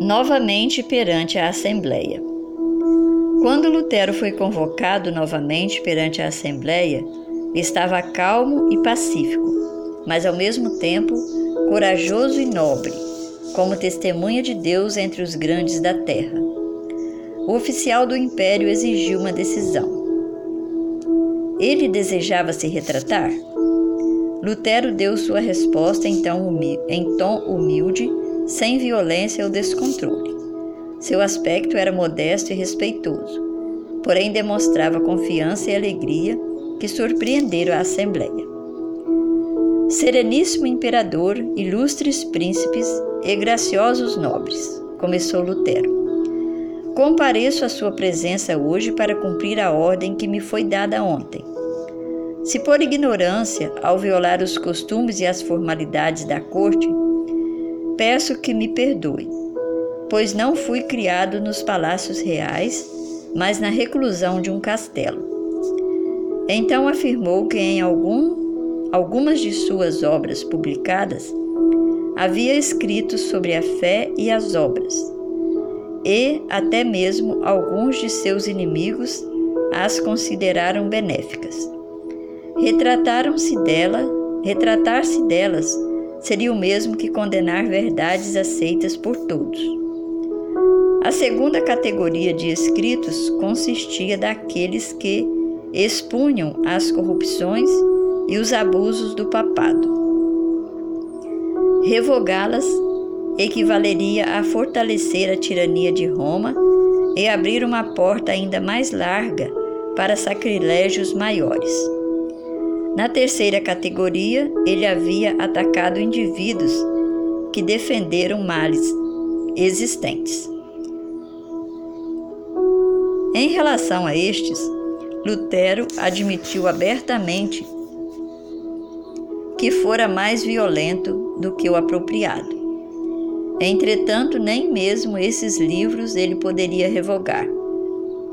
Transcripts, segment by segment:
novamente perante a Assembleia. Quando Lutero foi convocado novamente perante a Assembleia, estava calmo e pacífico, mas ao mesmo tempo corajoso e nobre, como testemunha de Deus entre os grandes da terra. O oficial do império exigiu uma decisão. Ele desejava se retratar? Lutero deu sua resposta em tom humilde, sem violência ou descontrole. Seu aspecto era modesto e respeitoso, porém demonstrava confiança e alegria que surpreenderam a Assembleia. Sereníssimo imperador, ilustres príncipes e graciosos nobres, começou Lutero. Compareço à sua presença hoje para cumprir a ordem que me foi dada ontem. Se por ignorância, ao violar os costumes e as formalidades da corte, peço que me perdoe pois não fui criado nos palácios reais, mas na reclusão de um castelo. Então afirmou que em algum, algumas de suas obras publicadas havia escrito sobre a fé e as obras, e até mesmo alguns de seus inimigos as consideraram benéficas. Retrataram-se dela, retratar-se delas seria o mesmo que condenar verdades aceitas por todos. A segunda categoria de escritos consistia daqueles que expunham as corrupções e os abusos do papado. Revogá-las equivaleria a fortalecer a tirania de Roma e abrir uma porta ainda mais larga para sacrilégios maiores. Na terceira categoria, ele havia atacado indivíduos que defenderam males existentes. Em relação a estes, Lutero admitiu abertamente que fora mais violento do que o apropriado. Entretanto, nem mesmo esses livros ele poderia revogar,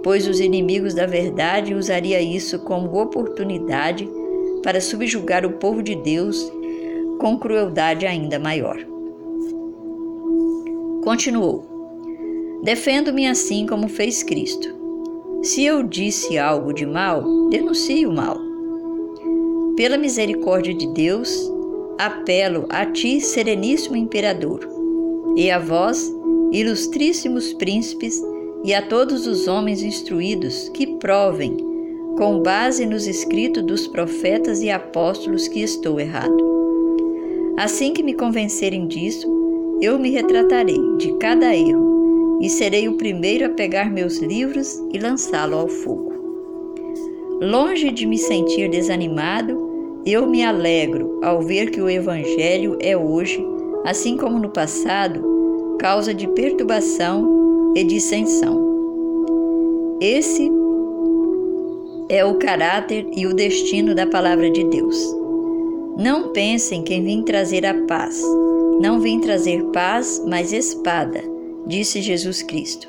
pois os inimigos da verdade usaria isso como oportunidade para subjugar o povo de Deus com crueldade ainda maior. Continuou: Defendo-me assim como fez Cristo se eu disse algo de mal, denuncie o mal. Pela misericórdia de Deus, apelo a ti, sereníssimo imperador, e a vós, ilustríssimos príncipes, e a todos os homens instruídos que provem, com base nos escritos dos profetas e apóstolos, que estou errado. Assim que me convencerem disso, eu me retratarei de cada erro e serei o primeiro a pegar meus livros e lançá-lo ao fogo. Longe de me sentir desanimado, eu me alegro ao ver que o Evangelho é hoje, assim como no passado, causa de perturbação e dissensão. Esse é o caráter e o destino da palavra de Deus. Não pensem que vim trazer a paz. Não vim trazer paz, mas espada disse Jesus Cristo.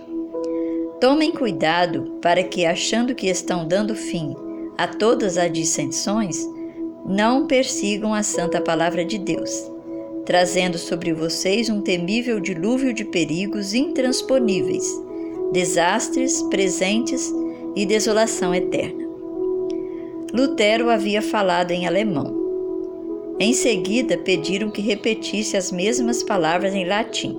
Tomem cuidado para que, achando que estão dando fim a todas as dissensões, não persigam a santa palavra de Deus, trazendo sobre vocês um temível dilúvio de perigos intransponíveis, desastres presentes e desolação eterna. Lutero havia falado em alemão. Em seguida, pediram que repetisse as mesmas palavras em latim.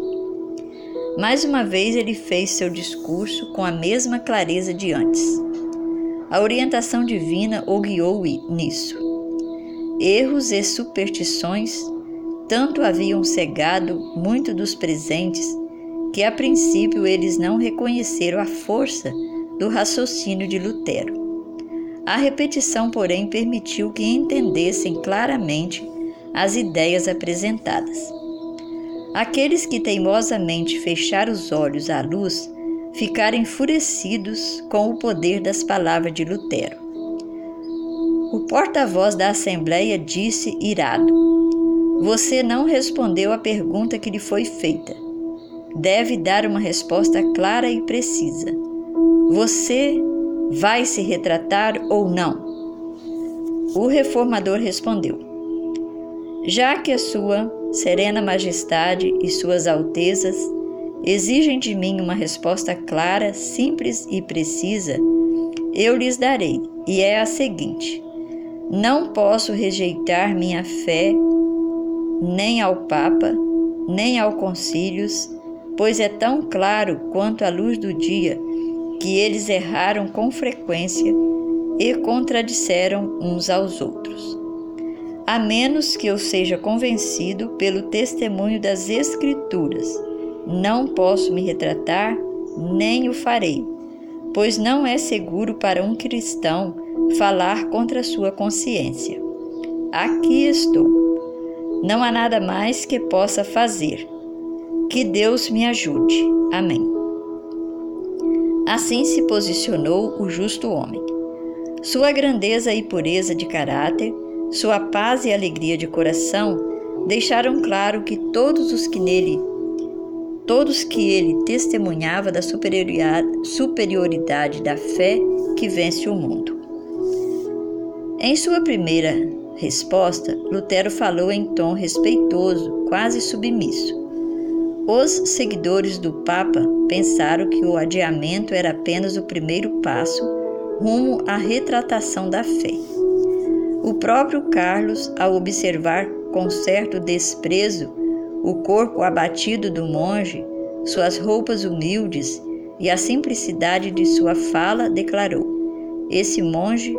Mais uma vez ele fez seu discurso com a mesma clareza de antes. A orientação divina o guiou nisso. Erros e superstições tanto haviam cegado muito dos presentes que a princípio eles não reconheceram a força do raciocínio de Lutero. A repetição, porém, permitiu que entendessem claramente as ideias apresentadas. Aqueles que teimosamente fecharam os olhos à luz ficaram enfurecidos com o poder das palavras de Lutero. O porta-voz da Assembleia disse, irado: Você não respondeu à pergunta que lhe foi feita. Deve dar uma resposta clara e precisa. Você vai se retratar ou não? O reformador respondeu: Já que a sua Serena Majestade e Suas Altezas exigem de mim uma resposta clara, simples e precisa, eu lhes darei, e é a seguinte: não posso rejeitar minha fé nem ao Papa, nem ao concílios, pois é tão claro quanto a luz do dia que eles erraram com frequência e contradisseram uns aos outros. A menos que eu seja convencido pelo testemunho das Escrituras, não posso me retratar, nem o farei, pois não é seguro para um cristão falar contra sua consciência. Aqui estou. Não há nada mais que possa fazer. Que Deus me ajude. Amém. Assim se posicionou o justo homem. Sua grandeza e pureza de caráter, sua paz e alegria de coração deixaram claro que todos os que nele todos que ele testemunhava da superioridade da fé que vence o mundo. Em sua primeira resposta, Lutero falou em tom respeitoso, quase submisso. Os seguidores do Papa pensaram que o adiamento era apenas o primeiro passo rumo à retratação da fé. O próprio Carlos, ao observar com certo desprezo o corpo abatido do monge, suas roupas humildes e a simplicidade de sua fala, declarou: Esse monge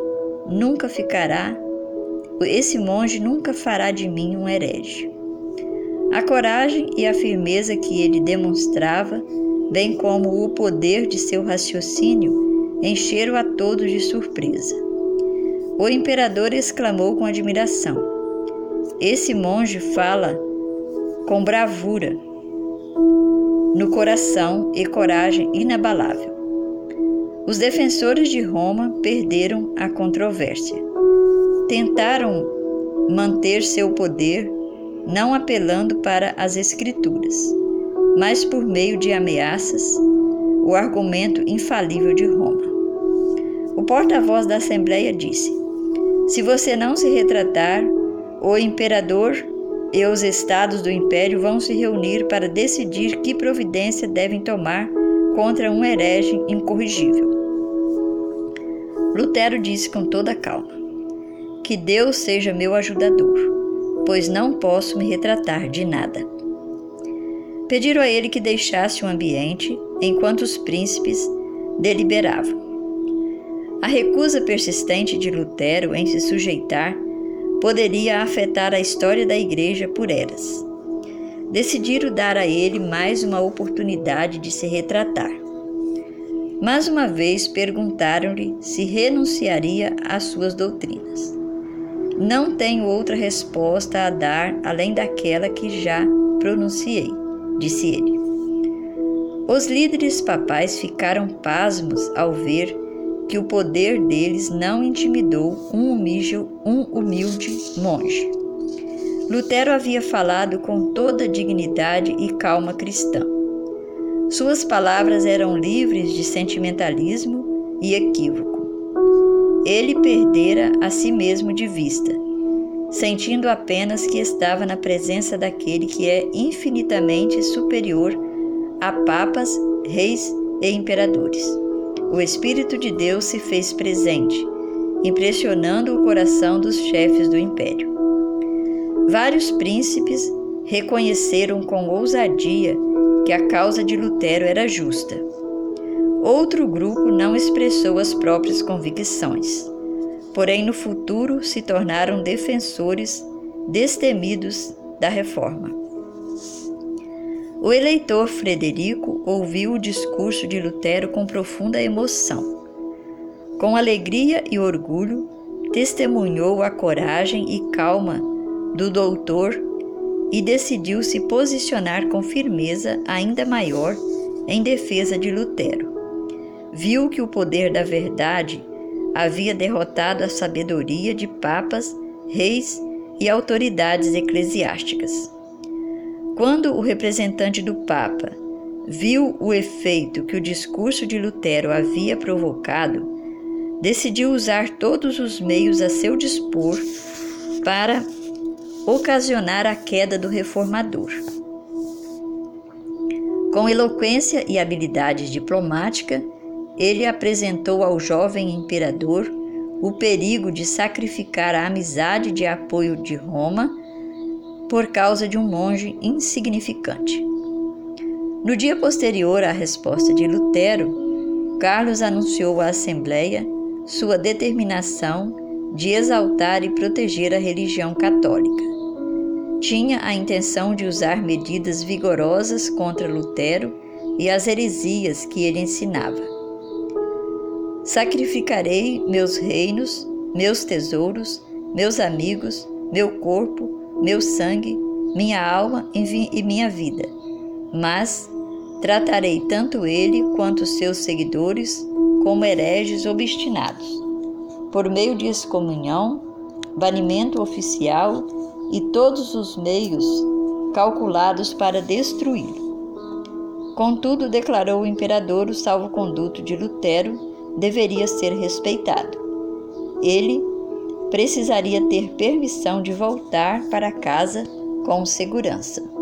nunca ficará, esse monge nunca fará de mim um herege. A coragem e a firmeza que ele demonstrava, bem como o poder de seu raciocínio, encheram a todos de surpresa. O imperador exclamou com admiração: Esse monge fala com bravura, no coração e coragem inabalável. Os defensores de Roma perderam a controvérsia. Tentaram manter seu poder não apelando para as Escrituras, mas por meio de ameaças, o argumento infalível de Roma. O porta-voz da Assembleia disse: Se você não se retratar, o imperador e os estados do império vão se reunir para decidir que providência devem tomar contra um herege incorrigível. Lutero disse com toda calma: Que Deus seja meu ajudador pois não posso me retratar de nada. Pediram a ele que deixasse o ambiente enquanto os príncipes deliberavam. A recusa persistente de Lutero em se sujeitar poderia afetar a história da Igreja por eras. Decidiram dar a ele mais uma oportunidade de se retratar. Mais uma vez perguntaram-lhe se renunciaria às suas doutrinas. Não tenho outra resposta a dar além daquela que já pronunciei, disse ele. Os líderes papais ficaram pasmos ao ver que o poder deles não intimidou um humilde, um humilde monge. Lutero havia falado com toda dignidade e calma cristã. Suas palavras eram livres de sentimentalismo e equívoco ele perdera a si mesmo de vista, sentindo apenas que estava na presença daquele que é infinitamente superior a papas, reis e imperadores. O Espírito de Deus se fez presente, impressionando o coração dos chefes do império. Vários príncipes reconheceram com ousadia que a causa de Lutero era justa Outro grupo não expressou as próprias convicções, porém no futuro se tornaram defensores destemidos da reforma. O eleitor Frederico ouviu o discurso de Lutero com profunda emoção. Com alegria e orgulho, testemunhou a coragem e calma do doutor e decidiu se posicionar com firmeza ainda maior em defesa de Lutero viu que o poder da verdade havia derrotado a sabedoria de papas, reis e autoridades eclesiásticas. Quando o representante do Papa viu o efeito que o discurso de Lutero havia provocado, decidiu usar todos os meios a seu dispor para ocasionar a queda do reformador. Com eloquência e habilidade diplomática, ele apresentou ao jovem imperador o perigo de sacrificar a amizade de apoio de Roma por causa de um monge insignificante. No dia posterior à resposta de Lutero, Carlos anunciou à Assembleia sua determinação de exaltar e proteger a religião católica. Tinha a intenção de usar medidas vigorosas contra Lutero e as heresias que ele ensinava. Sacrificarei meus reinos, meus tesouros, meus amigos, meu corpo, meu sangue, minha alma e minha vida. Mas tratarei tanto ele quanto seus seguidores como hereges obstinados, por meio de excomunhão, banimento oficial e todos os meios calculados para destruí-lo. Contudo, declarou o imperador, o salvo-conduto de Lutero deveria ser respeitado. Ele precisaria ter permissão de voltar para casa com segurança.